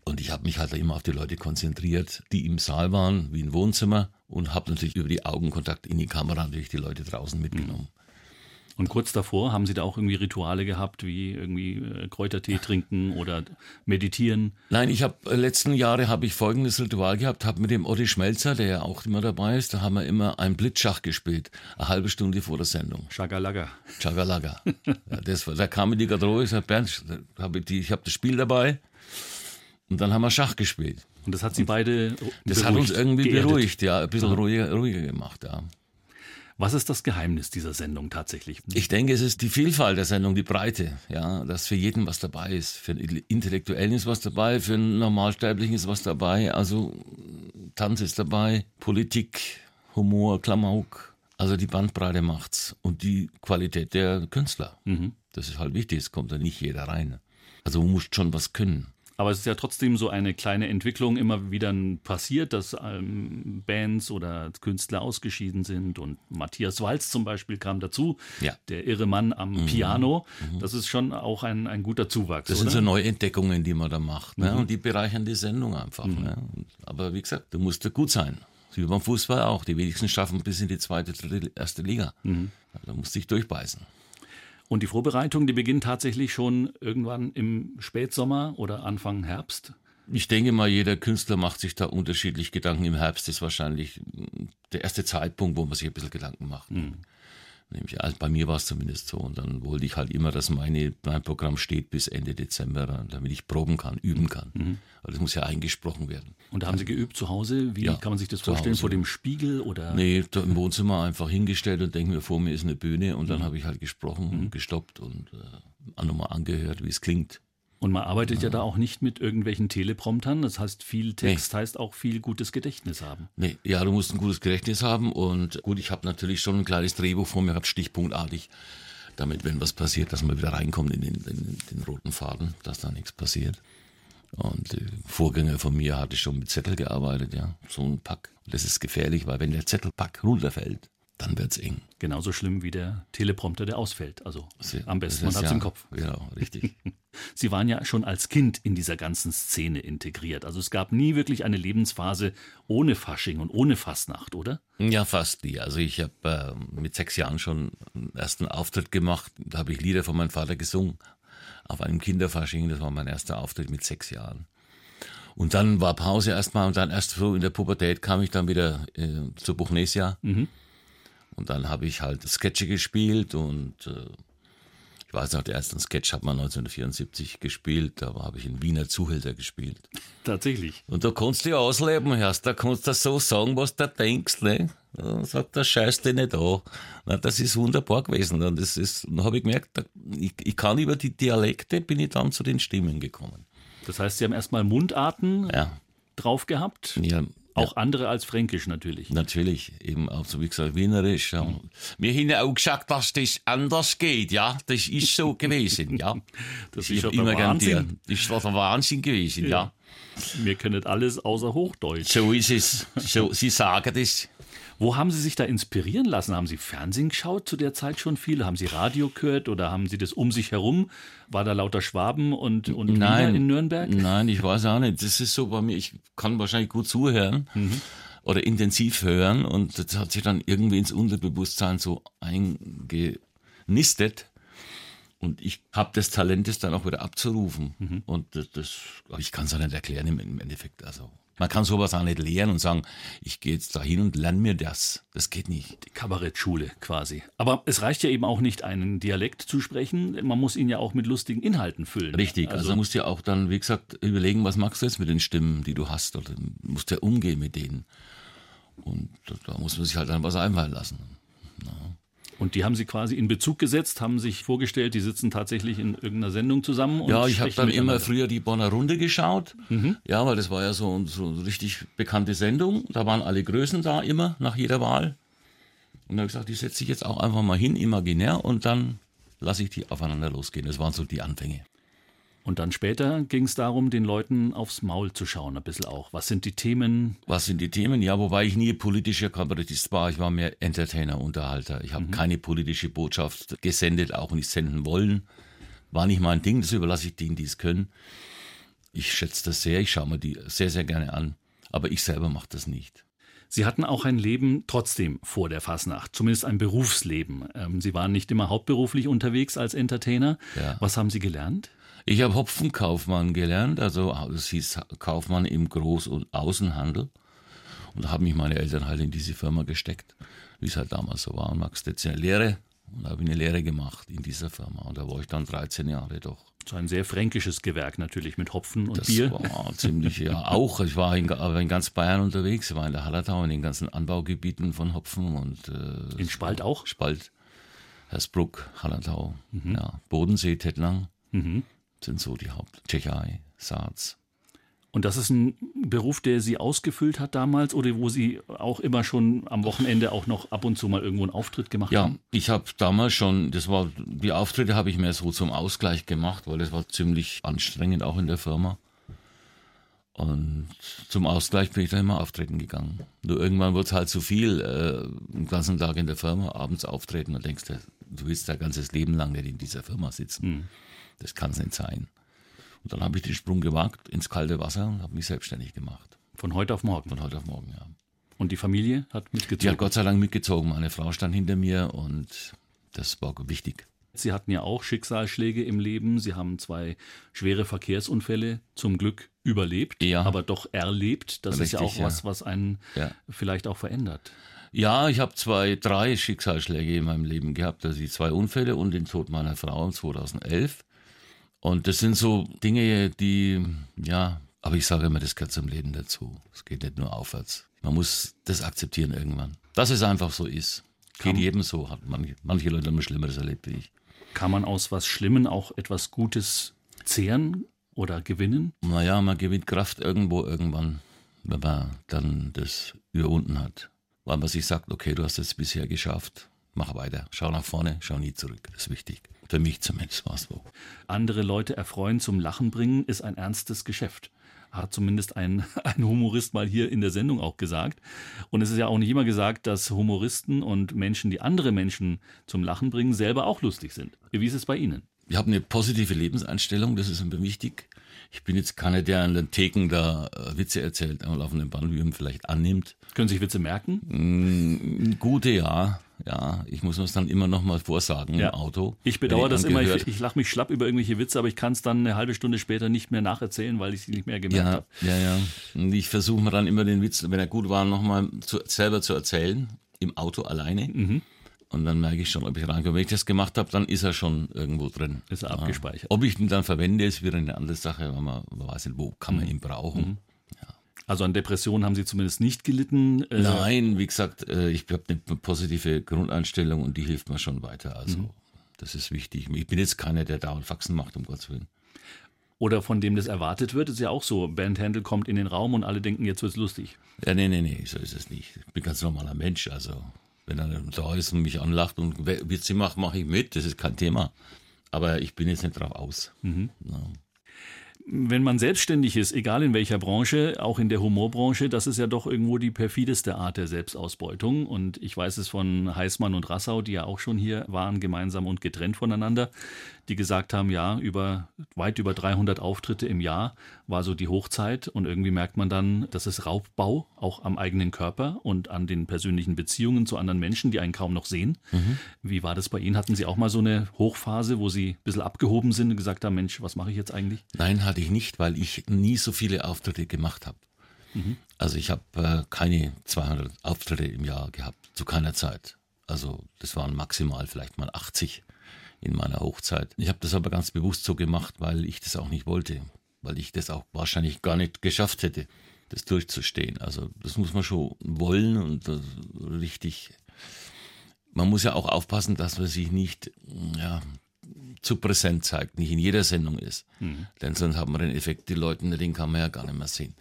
Und ich habe mich halt immer auf die Leute konzentriert, die im Saal waren, wie ein Wohnzimmer und habe natürlich über die Augenkontakt in die Kamera natürlich die Leute draußen mitgenommen. Mhm. Und kurz davor haben Sie da auch irgendwie Rituale gehabt, wie irgendwie äh, Kräutertee trinken oder meditieren? Nein, ich habe äh, letzten Jahre habe ich folgendes Ritual gehabt, habe mit dem Otti Schmelzer, der ja auch immer dabei ist, da haben wir immer ein Blitzschach gespielt, eine halbe Stunde vor der Sendung. Chagalaga. Chagalaga. ja, das war, da kam die Garderobe, ich sagte, Bernd, hab ich, ich habe das Spiel dabei. Und dann haben wir Schach gespielt. Und das hat Sie beide Das hat uns irgendwie geerdet. beruhigt, ja, ein bisschen ruhiger, ruhiger gemacht, ja. Was ist das Geheimnis dieser Sendung tatsächlich? Ich denke, es ist die Vielfalt der Sendung, die Breite, ja, dass für jeden was dabei ist. Für einen Intellektuellen ist was dabei, für einen Normalsterblichen ist was dabei. Also Tanz ist dabei, Politik, Humor, Klamauk. Also die Bandbreite macht's und die Qualität der Künstler. Mhm. Das ist halt wichtig, es kommt da nicht jeder rein. Also du musst schon was können. Aber es ist ja trotzdem so eine kleine Entwicklung immer wieder passiert, dass ähm, Bands oder Künstler ausgeschieden sind. Und Matthias Walz zum Beispiel kam dazu, ja. der irre Mann am mhm. Piano. Mhm. Das ist schon auch ein, ein guter Zuwachs. Das oder? sind so Neuentdeckungen, die man da macht. Ne? Mhm. Und die bereichern die Sendung einfach. Mhm. Ne? Aber wie gesagt, du musst gut sein. Wie beim Fußball auch. Die wenigsten schaffen bis in die zweite, dritte, erste Liga. Mhm. Da musst du dich durchbeißen. Und die Vorbereitung, die beginnt tatsächlich schon irgendwann im Spätsommer oder Anfang Herbst? Ich denke mal, jeder Künstler macht sich da unterschiedlich Gedanken. Im Herbst ist wahrscheinlich der erste Zeitpunkt, wo man sich ein bisschen Gedanken macht. Mhm. Nämlich, also bei mir war es zumindest so. Und dann wollte ich halt immer, dass meine, mein Programm steht bis Ende Dezember, damit ich proben kann, üben kann. Mhm. Aber das muss ja eingesprochen werden. Und da haben Sie geübt zu Hause? Wie ja, kann man sich das vorstellen? Vor dem Spiegel oder? Nee, da im Wohnzimmer einfach hingestellt und denke mir, vor mir ist eine Bühne und dann mhm. habe ich halt gesprochen, mhm. gestoppt und äh, nochmal angehört, wie es klingt. Und man arbeitet ja. ja. da auch nicht mit irgendwelchen Telepromptern. Das heißt, viel Text nee. heißt auch viel gutes Gedächtnis haben. Nee, ja, du musst ein gutes Gedächtnis haben. Und gut, ich habe natürlich schon ein kleines Drehbuch vor mir gehabt, stichpunktartig. Damit, wenn was passiert, dass man wieder reinkommt in den, in den roten Faden, dass da nichts passiert. Und die Vorgänger von mir hatte schon mit Zettel gearbeitet, ja. So ein Pack. Das ist gefährlich, weil wenn der Zettelpack runterfällt, dann wird's eng. Genauso schlimm wie der Teleprompter, der ausfällt. Also am besten, man hat's ja, im Kopf. Genau, richtig. Sie waren ja schon als Kind in dieser ganzen Szene integriert. Also es gab nie wirklich eine Lebensphase ohne Fasching und ohne Fastnacht, oder? Ja, fast nie. Also ich habe äh, mit sechs Jahren schon einen ersten Auftritt gemacht. Da habe ich Lieder von meinem Vater gesungen. Auf einem Kinderfasching, das war mein erster Auftritt mit sechs Jahren. Und dann war Pause erstmal und dann erst so in der Pubertät kam ich dann wieder äh, zur Buchnesia. Mhm und dann habe ich halt Sketche gespielt und äh, Ich weiß noch, der erste Sketch hat man 1974 gespielt, da habe ich einen Wiener Zuhälter gespielt. Tatsächlich. Und da kannst du ja ausleben, hörst, da kannst du so sagen, was du denkst, ne? Dann sagt der Scheiß dir nicht an. Na, das ist wunderbar gewesen. Und das ist, dann habe ich gemerkt, ich, ich kann über die Dialekte, bin ich dann zu den Stimmen gekommen. Das heißt, Sie haben erstmal Mundarten Ja. drauf gehabt. Ja, Auch andere als Fränkisch natürlich. Natürlich, eben auch so wie gesagt, Wienerisch. Ja. Wir haben ja auch gesagt, dass das anders geht, ja. Das ist so gewesen, ja. Das Ich ist ja gern die- Wahnsinn. Das war der Wahnsinn gewesen, ja. Wir können alles außer Hochdeutsch. So ist es. So, Sie sagen das. Wo haben Sie sich da inspirieren lassen? Haben Sie Fernsehen geschaut zu der Zeit schon viel? Haben Sie Radio gehört oder haben Sie das um sich herum? War da lauter Schwaben und, und Wiener Nein. in Nürnberg? Nein, ich weiß auch nicht. Das ist so bei mir, ich kann wahrscheinlich gut zuhören Mhm. oder intensiv hören und das hat sich dann irgendwie ins Unterbewusstsein so eingenistet. Und ich habe das Talent, das dann auch wieder abzurufen. Mhm. Und das, das ich kann es auch nicht erklären im, im Endeffekt. Also man kann sowas auch nicht lehren und sagen, ich gehe jetzt dahin und lerne mir das. Das geht nicht. Die Kabarettschule quasi. Aber es reicht ja eben auch nicht, einen Dialekt zu sprechen. Man muss ihn ja auch mit lustigen Inhalten füllen. Richtig, also, du musst ja auch dann, wie gesagt, überlegen, was machst du jetzt mit den Stimmen, die du hast, oder musst ja umgehen mit denen. Und da, da muss man sich halt dann was einfallen lassen. Und die haben Sie quasi in Bezug gesetzt, haben sich vorgestellt, die sitzen tatsächlich in irgendeiner Sendung zusammen. Ja, ich habe dann immer früher die Bonner Runde geschaut. Ja, weil das war ja so, so eine richtig bekannte Sendung. Da waren alle Größen da immer, nach jeder Wahl. Und da habe ich gesagt, die setze ich jetzt auch einfach mal hin, imaginär, und dann lasse ich die aufeinander losgehen. Das waren so die Anfänge. Und dann später ging es darum, den Leuten aufs Maul zu schauen, ein bisschen auch. Was sind die Themen? Was sind die Themen? Ja, wobei ich nie politischer Kabarettist war. Ich war mehr Entertainer, Unterhalter. Ich habe keine politische Botschaft gesendet, auch nicht senden wollen. War nicht mein Ding, das überlasse ich denen, die es können. Ich schätze das sehr, ich schaue mir die sehr, sehr gerne an. Aber ich selber mache das nicht. Sie hatten auch ein Leben trotzdem vor der Fasnacht, zumindest ein Berufsleben. Ähm, Sie waren nicht immer hauptberuflich unterwegs als Entertainer. Ja. Was haben Sie gelernt? Ich habe Hopfenkaufmann gelernt, also das hieß Kaufmann im Groß- und Außenhandel. Und da haben mich meine Eltern halt in diese Firma gesteckt, wie es halt damals so war. Und Max jetzt eine Lehre und habe eine Lehre gemacht in dieser Firma. Und da war ich dann 13 Jahre doch. So ein sehr fränkisches Gewerk natürlich mit Hopfen und Das Bier. war ziemlich, ja, auch. Ich war in, aber in ganz Bayern unterwegs. War in der Hallertau, in den ganzen Anbaugebieten von Hopfen und äh, In Spalt auch? Spalt, Hersbruck, Hallertau, Mhm. ja, Bodensee, Tettnang sind so die Haupt. Tschechei, Saaz. Und das ist ein Beruf, der Sie ausgefüllt hat damals oder wo Sie auch immer schon am Wochenende auch noch ab und zu mal irgendwo einen Auftritt gemacht Ja, haben? ich habe damals schon, das war, die Auftritte habe ich mehr so zum Ausgleich gemacht, weil das war ziemlich anstrengend auch in der Firma. Und zum Ausgleich bin ich dann immer auftreten gegangen. Nur irgendwann wurde es halt zu viel, äh, den ganzen Tag in der Firma, abends auftreten und denkst, du du willst dein ganzes Leben lang nicht in dieser Firma sitzen. Das kann es nicht sein. Und dann habe ich den Sprung gewagt ins kalte Wasser und habe mich selbstständig gemacht. Von heute auf morgen. Von heute auf morgen, ja. Und die Familie hat Die mitgezogen. hat Gott sei Dank mitgezogen. Meine Frau stand hinter mir und das war wichtig. Sie hatten ja auch Schicksalsschläge im Leben. Sie haben zwei schwere Verkehrsunfälle zum Glück überlebt, Ja. aber doch erlebt. Das ist ja auch Richtig, was, was einen Ja. vielleicht auch verändert. Ja, ich habe zwei, drei Schicksalsschläge in meinem Leben gehabt. Also die zwei Unfälle und den Tod meiner Frau 2011. Und das sind so Dinge, die, ja, aber ich sage immer, das gehört zum Leben dazu. Es geht nicht nur aufwärts. Man muss das akzeptieren irgendwann. Dass es einfach so ist. Geht jedem so. Hat manche, manche Leute haben Schlimmeres erlebt wie ich. Kann man aus was Schlimmen auch etwas Gutes zehren oder gewinnen? Naja, man gewinnt Kraft irgendwo irgendwann, wenn man dann das überwunden hat. Weil man sich sagt, okay, du hast es bisher geschafft, mach weiter. Schau nach vorne, schau nie zurück. Das ist wichtig. Für mich zumindest war es so. Andere Leute erfreuen, zum Lachen bringen, ist ein ernstes Geschäft. Hat zumindest ein, ein Humorist mal hier in der Sendung auch gesagt. Und es ist ja auch nicht immer gesagt, dass Humoristen und Menschen, die andere Menschen zum Lachen bringen, selber auch lustig sind. Wie ist es bei Ihnen? Ich habe eine positive Lebenseinstellung, das ist mir wichtig. Ich bin jetzt keiner, der an den Theken da äh, Witze erzählt, am laufenden Band, wie man vielleicht annimmt. Können Sie sich Witze merken? Mm, Gute, ja. Ja, ich muss es dann immer noch mal vorsagen Ja. im Auto. Ich bedauere das immer. Ich, ich lache mich schlapp über irgendwelche Witze, aber ich kann es dann eine halbe Stunde später nicht mehr nacherzählen, weil ich sie nicht mehr gemerkt Ja, habe. ja, ja. Und ich versuche mir dann immer den Witz, wenn er gut war, nochmal zu, selber zu erzählen, im Auto alleine. Und dann merke ich schon, ob ich reinkomme. Wenn ich das gemacht habe, dann ist er schon irgendwo drin. Ist er abgespeichert. Ob ich ihn dann verwende, ist wieder eine andere Sache, weil man, man weiß nicht, wo kann man ihn brauchen. Also an Depressionen haben Sie zumindest nicht gelitten. Äh, Nein, wie gesagt, äh, ich habe eine positive Grundeinstellung und die hilft mir schon weiter. Also das ist wichtig. Ich bin jetzt keiner, der dauernd Faxen macht, um Gottes Willen. Oder von dem das erwartet wird, ist ja auch so. Bernd Händel kommt in den Raum und alle denken, jetzt wird's lustig. Ja, nee, nee, nee, so ist es nicht. Ich bin ganz normaler Mensch. Also wenn er da ist und mich anlacht und Witze macht, mache ich mit. Das ist kein Thema. Aber ich bin jetzt nicht drauf aus. Ja. Wenn man selbstständig ist, egal in welcher Branche, auch in der Humorbranche, das ist ja doch irgendwo die perfideste Art der Selbstausbeutung. Und ich weiß es von Heißmann und Rassau, die ja auch schon hier waren, gemeinsam und getrennt voneinander, die gesagt haben, ja, über weit über 300 Auftritte im Jahr war so die Hochzeit. Und irgendwie merkt man dann, das ist Raubbau, auch am eigenen Körper und an den persönlichen Beziehungen zu anderen Menschen, die einen kaum noch sehen. Wie war das bei Ihnen? Hatten Sie auch mal so eine Hochphase, wo Sie ein bisschen abgehoben sind und gesagt haben, Mensch, was mache ich jetzt eigentlich? Nein, hatte ich nicht, weil ich nie so viele Auftritte gemacht habe. Also ich habe äh, keine 200 Auftritte im Jahr gehabt, zu keiner Zeit. Also das waren maximal vielleicht mal 80 in meiner Hochzeit. Ich habe das aber ganz bewusst so gemacht, weil ich das auch nicht wollte, weil ich das auch wahrscheinlich gar nicht geschafft hätte, das durchzustehen. Also das muss man schon wollen und das richtig. Man muss ja auch aufpassen, dass man sich nicht ja, zu präsent zeigt, nicht in jeder Sendung ist. Denn sonst hat man den Effekt, die Leute, den kann man ja gar nicht mehr sehen.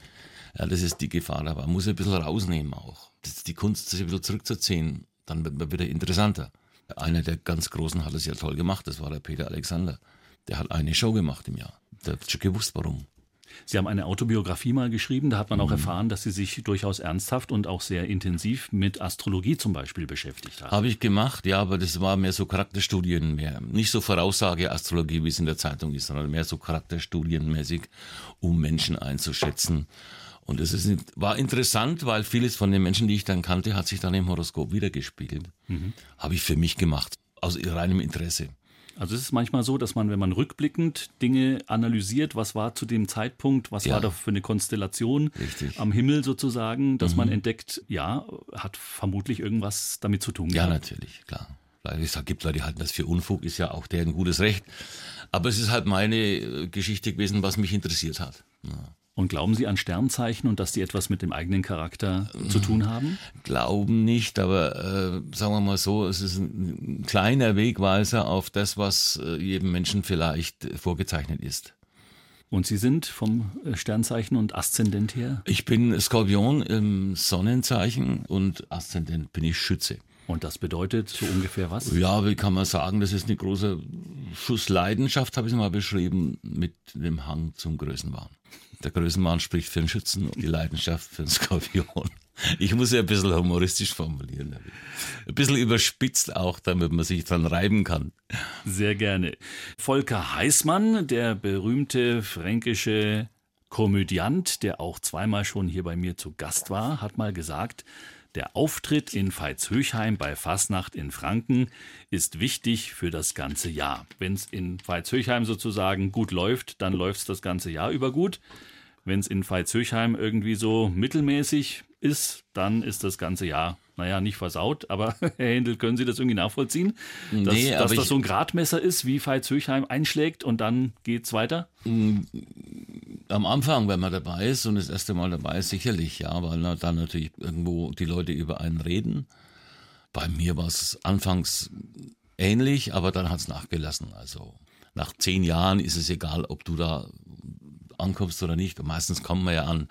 Ja, das ist die Gefahr, aber man muss ein bisschen rausnehmen auch. Das ist die Kunst, sich ein bisschen zurückzuziehen, dann wird man wieder interessanter. Einer der ganz Großen hat es ja toll gemacht, das war der Peter Alexander. Der hat eine Show gemacht im Jahr. Der hat schon gewusst, warum. Sie haben eine Autobiografie mal geschrieben, da hat man auch erfahren, dass Sie sich durchaus ernsthaft und auch sehr intensiv mit Astrologie zum Beispiel beschäftigt haben. Habe ich gemacht, ja, aber das war mehr so Charakterstudien mehr. Nicht so Voraussage Astrologie, wie es in der Zeitung ist, sondern mehr so Charakterstudienmäßig, um Menschen einzuschätzen. Und es ist, war interessant, weil vieles von den Menschen, die ich dann kannte, hat sich dann im Horoskop wiedergespiegelt. Habe ich für mich gemacht, aus reinem Interesse. Also es ist manchmal so, dass man, wenn man rückblickend Dinge analysiert, was war zu dem Zeitpunkt, was Ja. war da für eine Konstellation Richtig. am Himmel sozusagen, dass man entdeckt, ja, hat vermutlich irgendwas damit zu tun Ja, gehabt. natürlich, klar. Es gibt Leute, die halten das für Unfug, ist ja auch deren gutes Recht. Aber es ist halt meine äh, Geschichte gewesen, was mich interessiert hat. Ja. Und glauben Sie an Sternzeichen und dass die etwas mit dem eigenen Charakter zu tun haben? Glauben nicht, aber äh, sagen wir mal so, es ist ein kleiner Wegweiser auf das, was äh, jedem Menschen vielleicht äh, vorgezeichnet ist. Und Sie sind vom äh, Sternzeichen und Aszendent her? Ich bin Skorpion im Sonnenzeichen und Aszendent bin ich Schütze. Und das bedeutet so ungefähr was? Ja, wie kann man sagen, das ist eine große Schuss Leidenschaft, habe ich es mal beschrieben, mit dem Hang zum Größenwahn. Der Größenwahn spricht für den Schützen und die Leidenschaft für den Skorpion. Ich muss ja ein bisschen humoristisch formulieren. Ein bisschen überspitzt auch, damit man sich dran reiben kann. Sehr gerne. Volker Heißmann, der berühmte fränkische Komödiant, der auch zweimal schon hier bei mir zu Gast war, hat mal gesagt, der Auftritt in Veitshöchheim bei Fasnacht in Franken ist wichtig für das ganze Jahr. Wenn es in Veitshöchheim sozusagen gut läuft, dann läuft es das ganze Jahr über gut. Wenn es in Veitshöchheim irgendwie so mittelmäßig ist, dann ist das ganze Jahr, naja, nicht versaut, aber Herr Händel, können Sie das irgendwie nachvollziehen? Dass, Nee, dass aber das ich- so ein Gradmesser ist, wie Veitshöchheim einschlägt und dann geht's weiter? Am Anfang, wenn man dabei ist und das erste Mal dabei ist, sicherlich, ja, weil na, dann natürlich irgendwo die Leute über einen reden. Bei mir war es anfangs ähnlich, aber dann hat es nachgelassen. Also nach zehn Jahren ist es egal, ob du da ankommst oder nicht. Und meistens kommen wir ja an.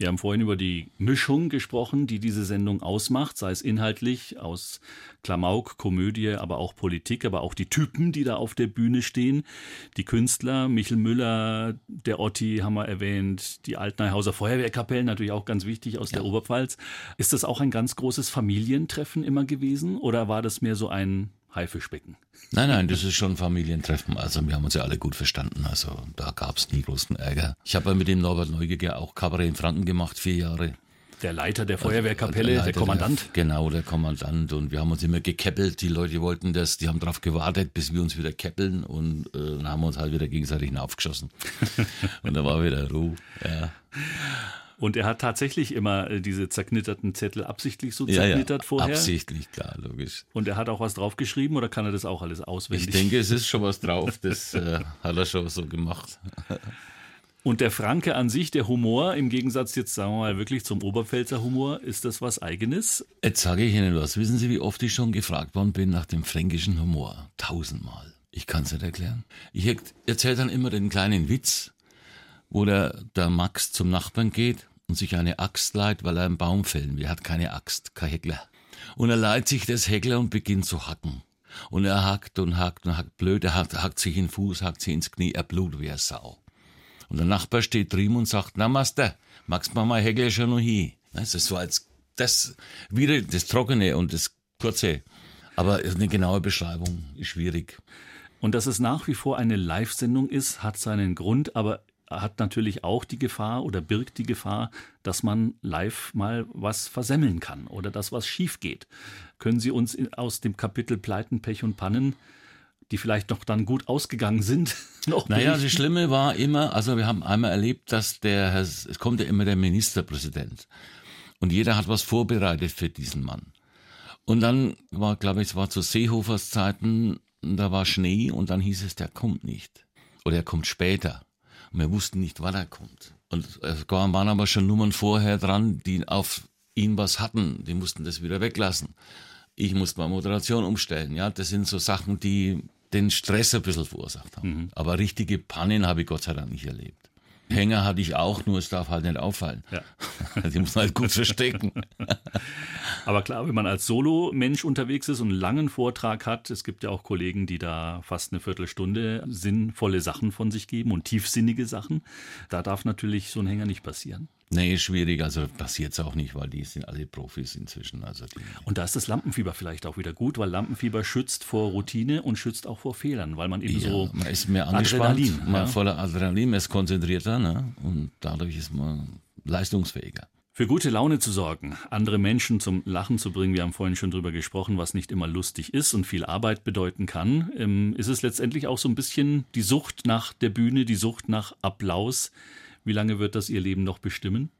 Wir haben vorhin über die Mischung gesprochen, die diese Sendung ausmacht, sei es inhaltlich aus Klamauk, Komödie, aber auch Politik, aber auch die Typen, die da auf der Bühne stehen. Die Künstler, Michel Müller, der Otti haben wir erwähnt, die Altneuhauser Feuerwehrkapellen, natürlich auch ganz wichtig aus der Oberpfalz. Ist das auch ein ganz großes Familientreffen immer gewesen oder war das mehr so ein Haifischbecken? Nein, nein, das ist schon ein Familientreffen. Also wir haben uns ja alle gut verstanden. Also da gab es nie großen Ärger. Ich habe ja mit dem Norbert Neugiger auch Kabarett in Franken gemacht, vier Jahre. Der Leiter der Feuerwehrkapelle, Leiter der Kommandant. genau, der Kommandant. Und wir haben uns immer gekeppelt. Die Leute wollten das, die haben darauf gewartet, bis wir uns wieder keppeln. Und äh, dann haben wir uns halt wieder gegenseitig hinaufgeschossen. und da war wieder Ruhe. Ja. Und er hat tatsächlich immer äh, diese zerknitterten Zettel absichtlich so Ja, ja, zerknittert vorher. absichtlich, klar, logisch. Und er hat auch was draufgeschrieben oder kann er das auch alles auswendig? Ich denke, es ist schon was drauf, das äh, hat er schon so gemacht. Und der Franke an sich, der Humor, im Gegensatz jetzt, sagen wir mal, wirklich zum Oberpfälzer Humor, ist das was Eigenes? Jetzt sage ich Ihnen was. Wissen Sie, wie oft ich schon gefragt worden bin nach dem fränkischen Humor? Tausendmal. Ich kann es nicht erklären. Ich erzähle dann immer den kleinen Witz, wo der, der Max zum Nachbarn geht und sich eine Axt leiht, weil er einen Baum fällen will. Er hat keine Axt, kein Heckler. Und er leiht sich das Heckler und beginnt zu hacken. Und er hackt und hackt und hackt blöd, er hackt, hackt sich in den Fuß, hackt sich ins Knie, er blut wie eine Sau. Und der Nachbar steht drüben und sagt, na Master, magst du mal Heckler schon noch hin? Das ist so als das, wieder das Trockene und das Kurze. Aber eine genaue Beschreibung ist schwierig. Und dass es nach wie vor eine Live-Sendung ist, hat seinen Grund, aber hat natürlich auch die Gefahr oder birgt die Gefahr, dass man live mal was versemmeln kann oder dass was schief geht. Können Sie uns aus dem Kapitel Pleiten, Pech und Pannen, die vielleicht noch dann gut ausgegangen sind, noch Naja, das Schlimme war immer, also wir haben einmal erlebt, dass der, Herr- es kommt ja immer der Ministerpräsident. Und jeder hat was vorbereitet für diesen Mann. Und dann war, glaube ich, es war zu Seehofers Zeiten, da war Schnee und dann hieß es, der kommt nicht. Oder er kommt später. Wir wussten nicht, wann er kommt. Und es waren aber schon Nummern vorher dran, die auf ihn was hatten. Die mussten das wieder weglassen. Ich musste mal Moderation umstellen. Ja, das sind so Sachen, die den Stress ein bisschen verursacht haben. Aber richtige Pannen habe ich Gott sei Dank nicht erlebt. Hänger hatte ich auch, nur es darf halt nicht auffallen. Ja. Die muss man halt gut verstecken. Aber klar, wenn man als Solo-Mensch unterwegs ist und einen langen Vortrag hat, es gibt ja auch Kollegen, die da fast eine Viertelstunde sinnvolle Sachen von sich geben und tiefsinnige Sachen, da darf natürlich so ein Hänger nicht passieren. Nee, schwierig. Also passiert es auch nicht, weil die sind alle Profis inzwischen. Also Und da ist das Lampenfieber vielleicht auch wieder gut, weil Lampenfieber schützt vor Routine und schützt auch vor Fehlern, weil man eben ja, so man ist mehr angespannt, Adrenalin, man ja. voller Adrenalin, man ist konzentrierter ne? und dadurch ist man leistungsfähiger. Für gute Laune zu sorgen, andere Menschen zum Lachen zu bringen, wir haben vorhin schon drüber gesprochen, was nicht immer lustig ist und viel Arbeit bedeuten kann, ähm, ist es letztendlich auch so ein bisschen die Sucht nach der Bühne, die Sucht nach Applaus. Wie lange wird das Ihr Leben noch bestimmen?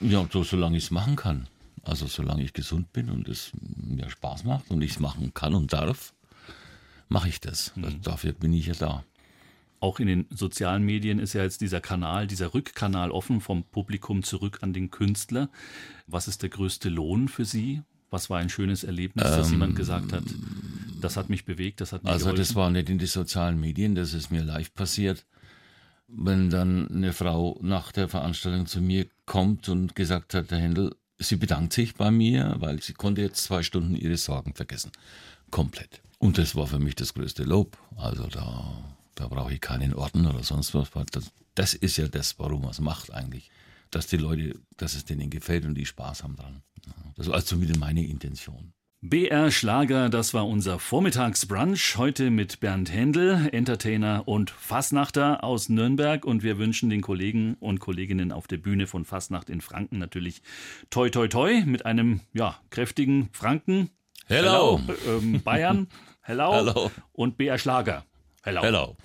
Ja, so, solange ich es machen kann. Also solange ich gesund bin und es mir Spaß macht und ich es machen kann und darf, mache ich das. das. Dafür bin ich ja da. Auch in den sozialen Medien ist ja jetzt dieser Kanal, dieser Rückkanal offen vom Publikum zurück an den Künstler. Was ist der größte Lohn für Sie? Was war ein schönes Erlebnis, dass jemand gesagt hat, das hat mich bewegt, das hat mir Also geholfen? das war nicht in den sozialen Medien, das ist mir live passiert. Wenn dann eine Frau nach der Veranstaltung zu mir kommt und gesagt hat, Herr Händel, sie bedankt sich bei mir, weil sie konnte jetzt zwei Stunden ihre Sorgen vergessen. Komplett. Und das war für mich das größte Lob. Also da, da brauche ich keinen Orden oder sonst was. Das, das ist ja das, warum man es macht eigentlich. Dass die Leute, dass es denen gefällt und die Spaß haben dran. Das war also wieder meine Intention. BR Schlager, das war unser Vormittagsbrunch. Heute mit Bernd Händel, Entertainer und Fasnachter aus Nürnberg. Und wir wünschen den Kollegen und Kolleginnen auf der Bühne von Fasnacht in Franken natürlich toi toi toi mit einem ja, kräftigen Franken. Hello. Ähm, Bayern. Hello. Hello. Und BR Schlager. Hello. Hello.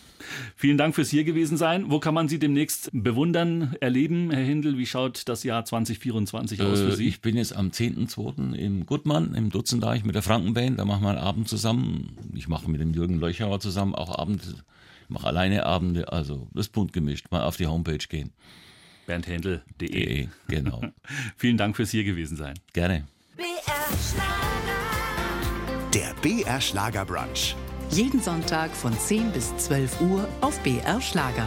Vielen Dank fürs hier gewesen sein. Wo kann man Sie demnächst bewundern, erleben, Herr Händel? Wie schaut das Jahr 2024 aus für Äh, Sie? Ich bin jetzt am 10.2. im Gutmann, im Dutzendeich mit der Frankenband. Da machen wir einen Abend zusammen. Ich mache mit dem Jürgen Löchauer zusammen auch Abende. Ich mache alleine Abende, also das ist bunt gemischt. Mal auf die Homepage gehen. BerndHändel.de. Eh, genau. Vielen Dank fürs hier gewesen sein. Gerne. Der BR Schlager Brunch. Jeden Sonntag von 10 bis 12 Uhr auf BR Schlager.